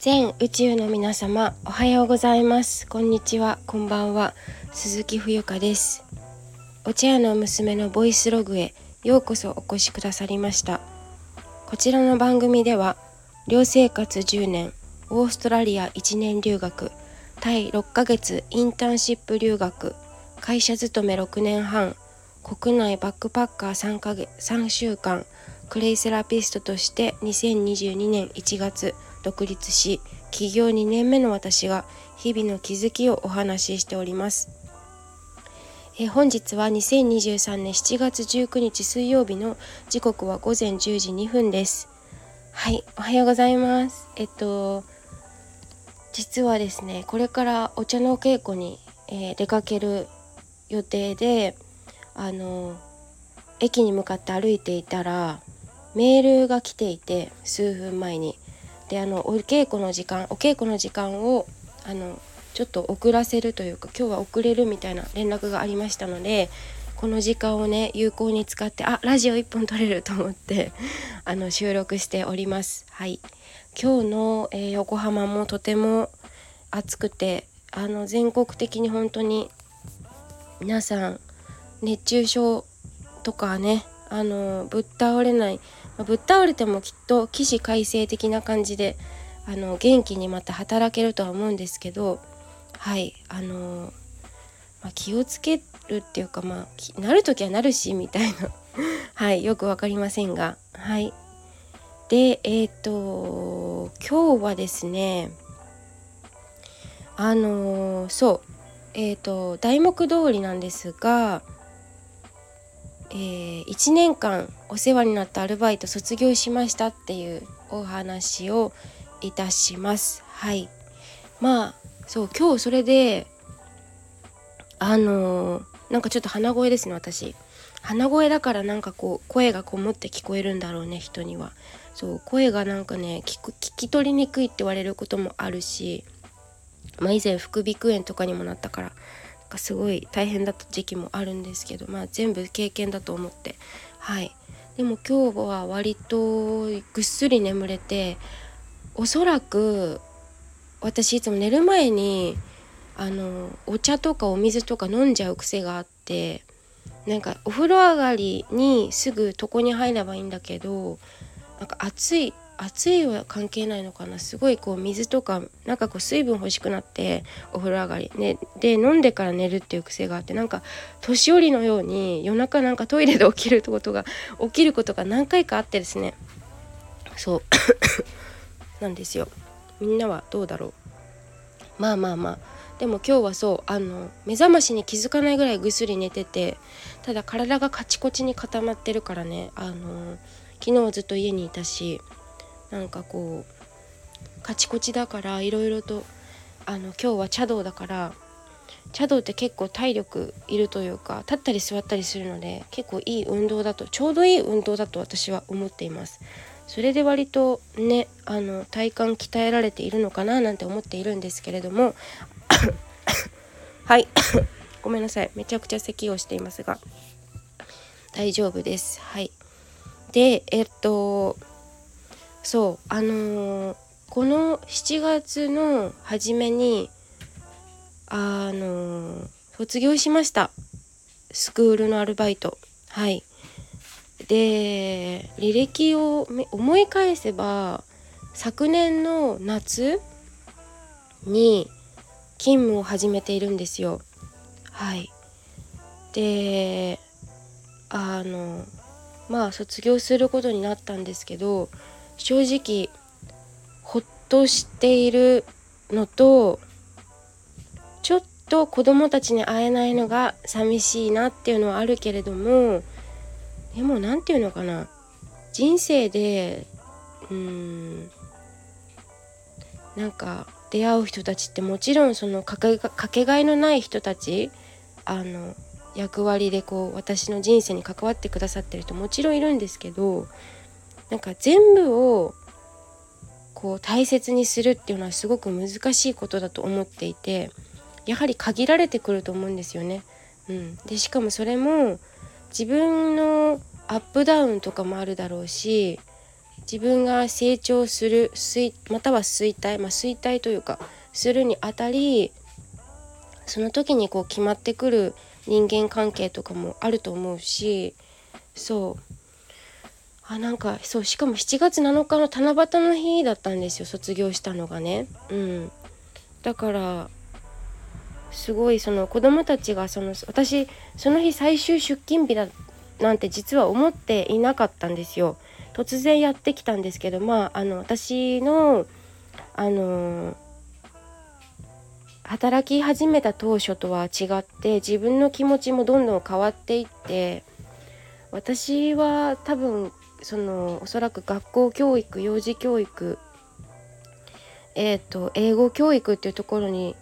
全宇宙の皆様おはようございます。こんにちは。こんばんは。鈴木冬香です。お茶屋の娘のボイスログへようこそお越しくださりました。こちらの番組では寮生活10年オーストラリア1年留学タイ6ヶ月インターンシップ留学会社勤め6年半国内バックパッカー3ヶ月3週間クレイセラピストとして2022年1月独立し起業2年目の私が日々の気づきをお話ししております。え本日は2023年7月19日水曜日の時刻は午前10時2分です。はいおはようございます。えっと実はですねこれからお茶の稽古に、えー、出かける予定であの駅に向かって歩いていたらメールが来ていて数分前に。であのお稽古の時間お稽古の時間をあのちょっと遅らせるというか今日は遅れるみたいな連絡がありましたのでこの時間をね有効に使ってあラジオ1本撮れると思って あの収録しております。はい。今日の、えー、横浜もとても暑くてあの全国的に本当に皆さん熱中症とかねあのぶっ倒れない、ぶっ倒れてもきっと起死回生的な感じであの元気にまた働けるとは思うんですけどはいあの、まあ、気をつけるっていうかまあなる時はなるしみたいな。はいよく分かりませんが。はい。でえっ、と今日はですねあのそうえっ、と題目通りなんですがえー、1年間お世話になったアルバイト卒業しましたっていうお話をいたします。はい。まあそう今日それであのー、なんかちょっと鼻声ですね私。鼻声だからなんかこう声がこもって聞こえるんだろうね人には。そう声がなんかね聞き取りにくいって言われることもあるしまあ以前副鼻腔炎とかにもなったからがすごい大変だった時期もあるんですけどまあ全部経験だと思って。はい。でも今日は割とぐっすり眠れておそらく私いつも寝る前にあのお茶とかお水とか飲んじゃう癖があってなんかお風呂上がりにすぐ床に入ればいいんだけどなんか暑い暑いは関係ないのかな？すごいこう水とかなんかこう水分欲しくなってお風呂上がり、ね、で飲んでから寝るっていう癖があってなんか年寄りのように夜中なんかトイレで起きることが起きることが何回かあってですね。そう。なんですよ。みんなはどうだろう。まあまあまあ。でも今日はそうあの目覚ましに気づかないぐらいぐっすり寝ててただ体がカチコチに固まってるからね。あの昨日はずっと家にいたしなんかこうカチコチだからいろいろとあの今日は茶道だから茶道って結構体力いるというか立ったり座ったりするので結構いい運動だとちょうどいい運動だと私は思っています。それで割とねあの体幹鍛えられているのかななんて思っているんですけれども はい。ごめんなさい。めちゃくちゃ咳をしていますが大丈夫です。はい。でえっとそうあのー、この7月の初めにあのー、卒業しました。スクールのアルバイト。はい。で履歴を思い返せば昨年の夏に勤務を始めているんですよ。はい。であのまあ卒業することになったんですけど正直ほっとしているのとちょっと子供たちに会えないのが寂しいなっていうのはあるけれどもでも何て言うのかな。人生でうんなんか出会う人たちってもちろんそのかけかけがえのない人たちあの役割でこう私の人生に関わってくださってる人もちろんいるんですけどなんか全部をこう大切にするっていうのはすごく難しいことだと思っていてやはり限られてくると思うんですよね。うん、でしかもそれも自分のアップダウンとかもあるだろうし自分が成長するまたは衰退、まあ、衰退というかするにあたりその時にこう決まってくる人間関係とかもあると思うしそうあなんかそうしかも7月7日の七夕の日だったんですよ卒業したのがね。うん。だからすごいその子供たちがその私その日最終出勤日だなんて実は思っていなかったんですよ。突然やってきたんですけどまああの私のあの働き始めた当初とは違って自分の気持ちもどんどん変わっていって私は多分そのおそらく学校教育幼児教育えっ、ー、と英語教育っていうところに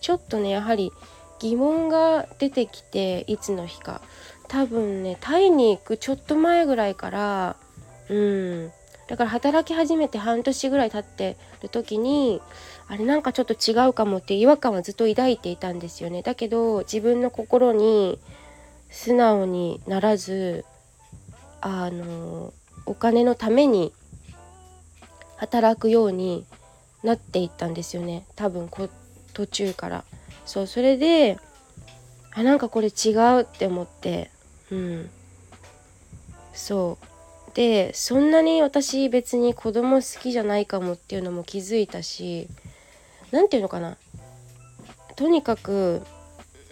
ちょっとねやはり疑問が出てきていつの日か。多分ねタイに行くちょっと前ぐらいからうん。だから働き始めて半年ぐらい経ってる時にあれなんかちょっと違うかもって違和感はずっと抱いていたんですよね。だけど自分の心に素直にならずあのお金のために働くようになっていったんですよね。多分こ途中から。そうそれであなんかこれ違うって思って。うん。そう。でそんなに私別に子供好きじゃないかもっていうのも気づいたし何て言うのかな。とにかく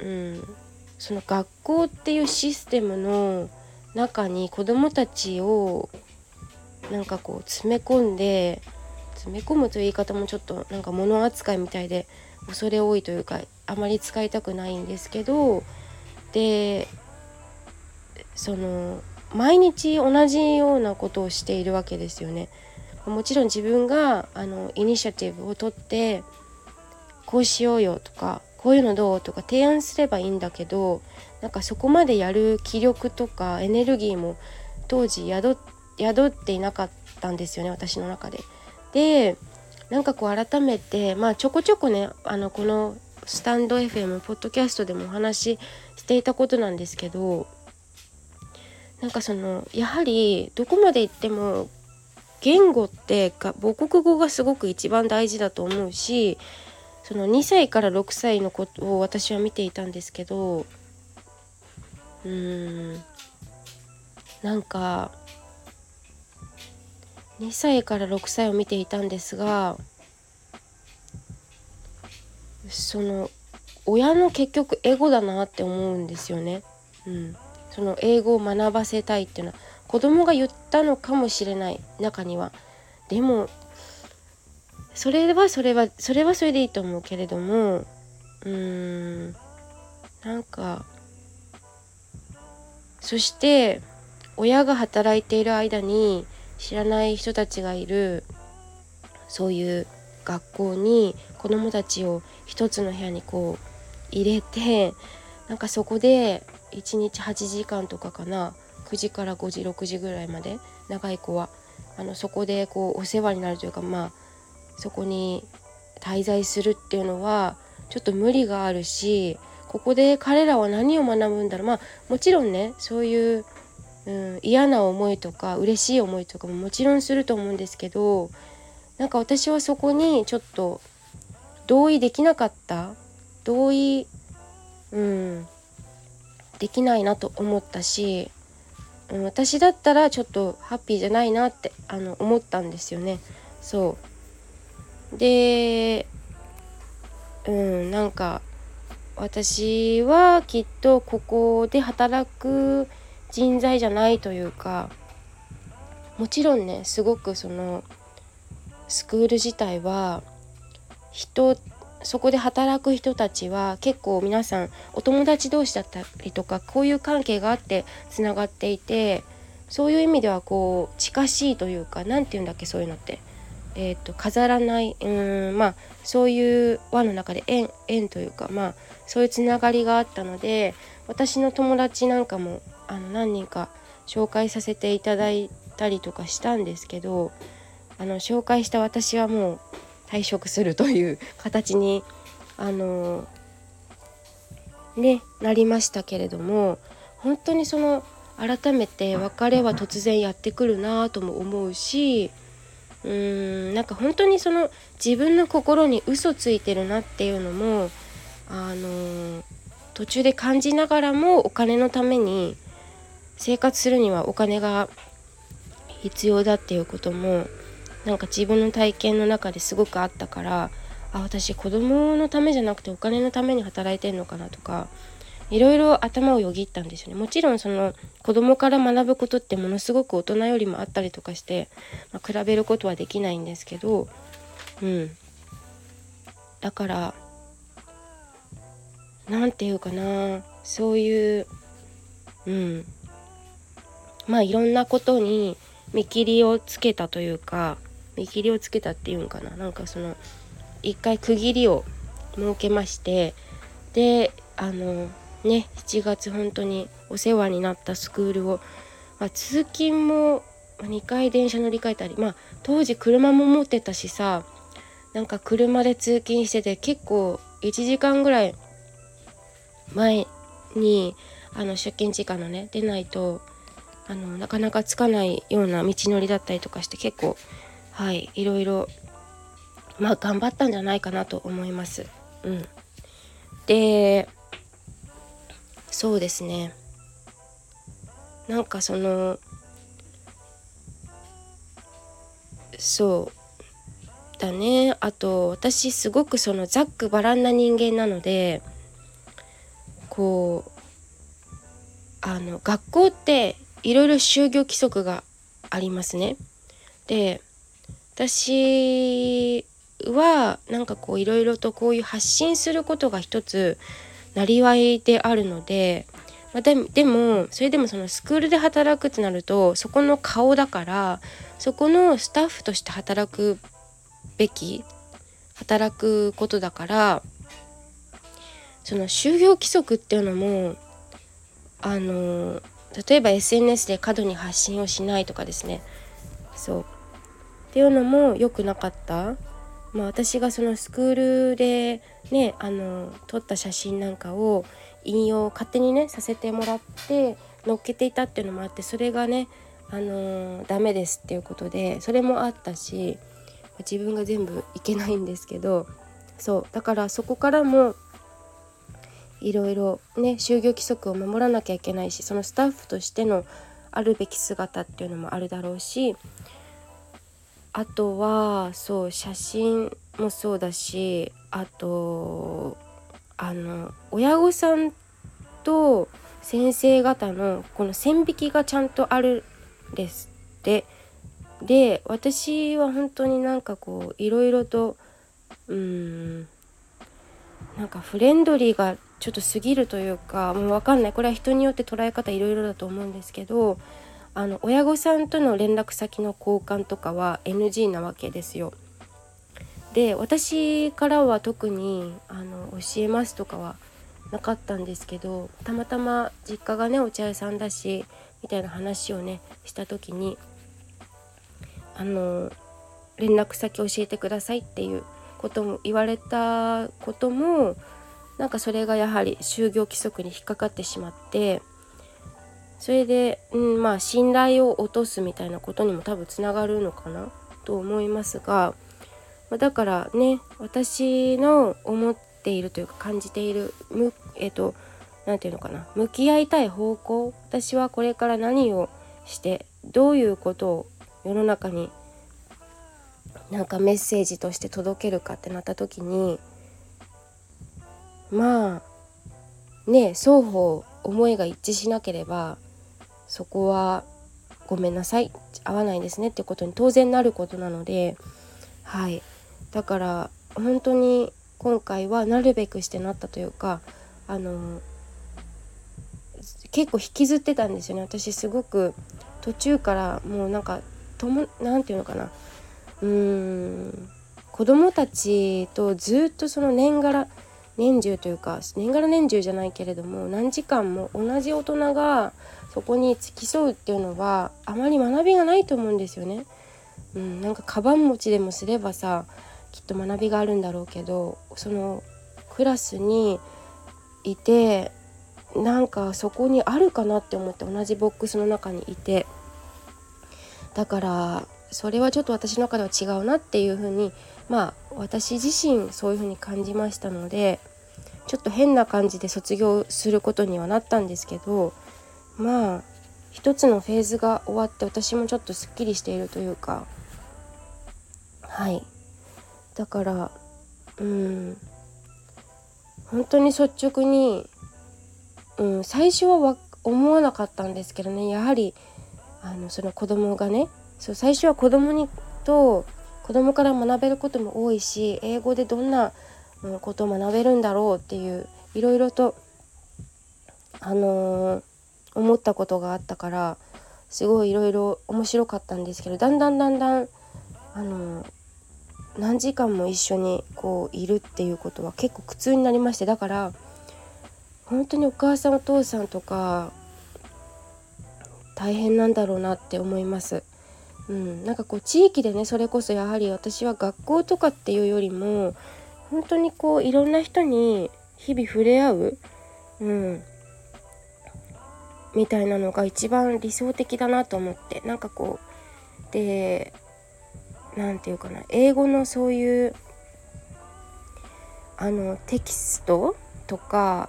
うんその学校っていうシステムの中に子どもたちをなんかこう詰め込んで詰め込むという言い方もちょっとなんか物扱いみたいで恐れ多いというかあまり使いたくないんですけどでその毎日同じようなことをしているわけですよね。もちろん自分があのイニシアティブを取ってこうしようよとかこういうのどうとか提案すればいいんだけどなんかそこまでやる気力とかエネルギーも当時宿っていなかったんですよね私の中で。でなんかこう改めてまあちょこちょこねあのこのスタンド FM ポッドキャストでもお話ししていたことなんですけどなんかそのやはりどこまで行っても言語って母国語がすごく一番大事だと思うしその2歳から6歳の子を私は見ていたんですけどうんなんか2歳から6歳を見ていたんですがその親の結局エゴだなって思うんですよね。うん、その英語を学ばせたいっていうのは子供が言ったのかもしれない中には。でもそれはそれはそれはそれでいいと思うけれどもうーんなんかそして親が働いている間に知らない人たちがいるそういう学校に子どもたちを一つの部屋にこう入れてなんかそこで1日8時間とかかな9時から5時6時ぐらいまで長い子はあのそこでこうお世話になるというかまあそこに滞在するっていうのはちょっと無理があるしここで彼らは何を学ぶんだろうまあもちろんねそういう、うん、嫌な思いとか嬉しい思いとかももちろんすると思うんですけどなんか私はそこにちょっと同意できなかった同意、うん、できないなと思ったし、うん、私だったらちょっとハッピーじゃないなってあの思ったんですよね。そうでうんなんか私はきっとここで働く人材じゃないというかもちろんねすごくそのスクール自体は人そこで働く人たちは結構皆さんお友達同士だったりとかこういう関係があってつながっていてそういう意味ではこう近しいというか何て言うんだっけそういうのって。えーと、飾らないうんまあそういう輪の中で縁縁というかまあそういうつながりがあったので私の友達なんかもあの何人か紹介させていただいたりとかしたんですけどあの紹介した私はもう退職するという 形にあのねなりましたけれども本当にその改めて別れは突然やってくるなとも思うしうーんなんか本当にその自分の心に嘘ついてるなっていうのもあの途中で感じながらもお金のために生活するにはお金が必要だっていうこともなんか自分の体験の中ですごくあったからあ私子供のためじゃなくてお金のために働いてんのかなとかいろいろ頭をよぎったんですよね。もちろんその子供から学ぶことってものすごく大人よりもあったりとかして、まあ、比べることはできないんですけどうん。だから何て言うかなそういううん。まあいろんなことに見切りをつけたというか見切りをつけたっていうんかな。なんかその一回区切りを設けましてであのね7月本当にお世話になったスクールを、まあ、通勤も2回電車乗り換えたりまあ当時車も持ってたしさなんか車で通勤してて結構1時間ぐらい前にあの出勤時間のね出ないとあのなかなかつかないような道のりだったりとかして結構はいいろいろまあ頑張ったんじゃないかなと思います。うん、でそうですねなんかそのそうだねあと私すごくそのざっくばらんな人間なのでこうあの学校っていろいろ就業規則がありますね。で私はなんかこういろいろとこういう発信することが一つなりわいであるので、まあ、ででもそれでもそのスクールで働くってなるとそこの顔だからそこのスタッフとして働くべき働くことだからその就業規則っていうのもあの例えば SNS で過度に発信をしないとかですね。そう。っていうのも良くなかった。まあ、私がそのスクールでねあの撮った写真なんかを引用勝手にねさせてもらって載っけていたっていうのもあってそれがねあのダメですっていうことでそれもあったし自分が全部いけないんですけどそうだからそこからもいろいろね就業規則を守らなきゃいけないしそのスタッフとしてのあるべき姿っていうのもあるだろうしあとはそう写真もそうだしあとあの親御さんと先生方のこの線引きがちゃんとあるですって。で私は本当になんかこういろいろとうんなんかフレンドリーがちょっと過ぎるというかもう分かんない。これは人によって捉え方いろいろだと思うんですけどあの親御さんとの連絡先の交換とかは NG なわけですよ。で私からは特にあの教えますとかはなかったんですけどたまたま実家がねお茶屋さんだしみたいな話をねした時にあの連絡先教えてくださいっていうことも言われたこともなんかそれがやはり就業規則に引っかかってしまってそれで、うん、まあ信頼を落とすみたいなことにも多分つながるのかなと思いますがまあだからね私の思っているというか感じているむえっ、と何て言うのかな向き合いたい方向私はこれから何をしてどういうことを世の中になんかメッセージとして届けるかってなった時にまあね双方思いが一致しなければそこはごめんなさい。合わないですね。ってことに当然なることなので。はい。だから本当に今回はなるべくしてなったというかあの結構引きずってたんですよね。私すごく途中からもうなんかとも何て言うのかな。うーん子供たちとずっとその年がら年中というか年がら年中じゃないけれども何時間も同じ大人がそこに付き添うっていうのはあまり学びがないと思うんですよね。うん、なんかカバン持ちでもすればさきっと学びがあるんだろうけどそのクラスにいてなんかそこにあるかなって思って同じボックスの中にいてだからそれはちょっと私の中では違うなっていうふうにまあ私自身そういうふうに感じましたのでちょっと変な感じで卒業することにはなったんですけどまあ一つのフェーズが終わって私もちょっとすっきりしているというか。はい。だからうん。本当に率直に、うん、最初は思わなかったんですけどね。やはりあのその子供がね。そう最初は子供にと子供から学べることも多いし英語でどんなことを学べるんだろうっていういろいろとあのー、思ったことがあったからすごいいろいろ面白かったんですけどだんだんだんだんあの、何時間も一緒にこういるっていうことは結構苦痛になりましてだから本当にお母さんお父さんとか大変なんだろうなって思います。うん、なんかこう地域でねそれこそやはり私は学校とかっていうよりも本当にこういろんな人に日々触れ合う、うん、みたいなのが一番理想的だなと思ってなんかこうで何て言うかな英語のそういうあのテキストとか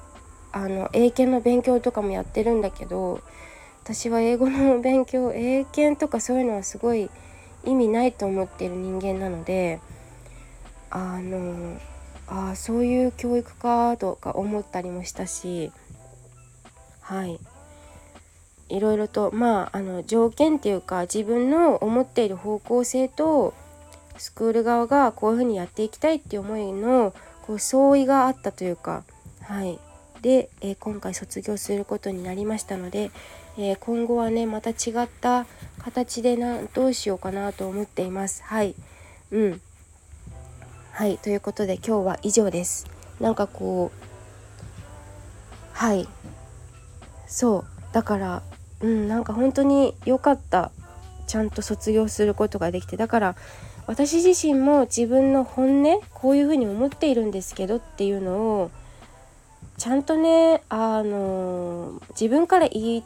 あの英検の勉強とかもやってるんだけど私は英語の勉強英検とかそういうのはすごい意味ないと思ってる人間なのであのあそういう教育かとか思ったりもしたしはい。いろいろとまああの条件っていうか自分の思っている方向性とスクール側がこういうふうにやっていきたいっていう思いのこう相違があったというかはい。で、えー、今回卒業することになりましたので、えー、今後はねまた違った形でなどうしようかなと思っています。はい。うん。はいということで今日は以上です。なんかこうはい。そう。だからうんなんか本当に良かったちゃんと卒業することができて。だから私自身も自分の本音こういうふうに思っているんですけどっていうのをちゃんとねあの自分から言っ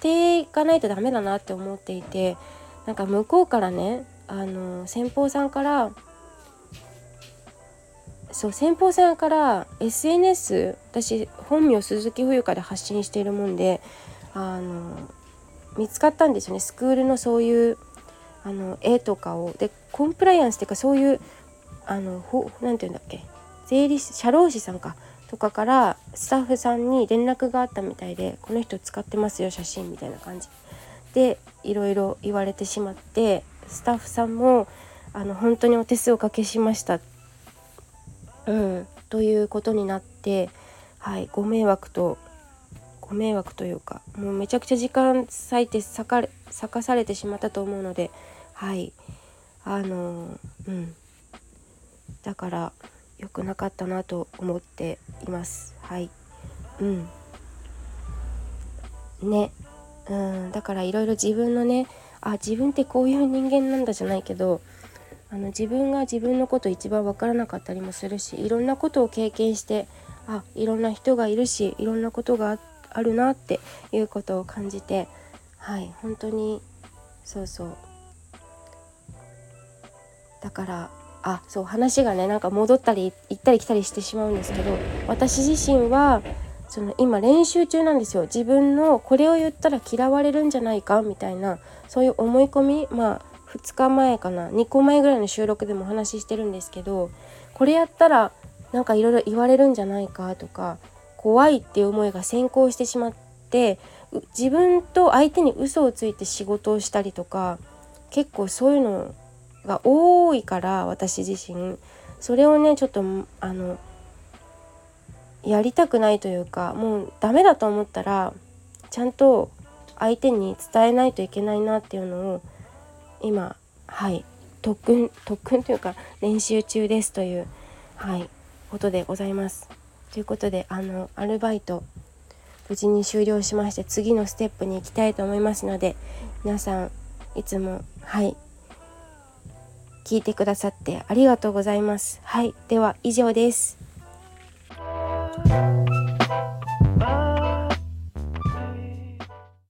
ていかないとダメだなって思っていてなんか向こうからねあの先方さんからそう先方さんから SNS 私本名鈴木冬香で発信しているもんであの見つかったんですよね。スクールのそういうあの絵とかを。でコンプライアンスっていうかそういうあの何て言うんだっけ。税理士社労士さんか。とかからスタッフさんに連絡があったみたいでこの人使ってますよ写真みたいな感じ。でいろいろ言われてしまってスタッフさんもあの本当にお手数おかけしました、うん、ということになってはい。ご迷惑と迷惑というかもうめちゃくちゃ時間割いて咲か咲かされてしまったと思うのではい。あのうん。だから良くなかったなと思っています。はい。うん。ね。うん。だからいろいろ自分のねあ自分ってこういう人間なんだじゃないけどあの自分が自分のこと一番分からなかったりもするしいろんなことを経験してあいろんな人がいるしいろんなことがあってあるなっていうことを感じてはい本当にそうそう。だからあそう話がねなんか戻ったり行ったり来たりしてしまうんですけど私自身はその今練習中なんですよ。自分のこれを言ったら嫌われるんじゃないかみたいなそういう思い込みまあ2日前かな2個前ぐらいの収録でもお話ししてるんですけどこれやったらなんかいろいろ言われるんじゃないかとか怖いっていう思いが先行してしまって自分と相手に嘘をついて仕事をしたりとか結構そういうのが多いから私自身それをねちょっとあのやりたくないというかもうダメだと思ったらちゃんと相手に伝えないといけないなっていうのを今はい特訓特訓というか練習中ですというはいことでございます。ということであのアルバイト無事に終了しまして次のステップに行きたいと思いますので皆さんいつもはい聞いてくださってありがとうございます。はいでは以上です。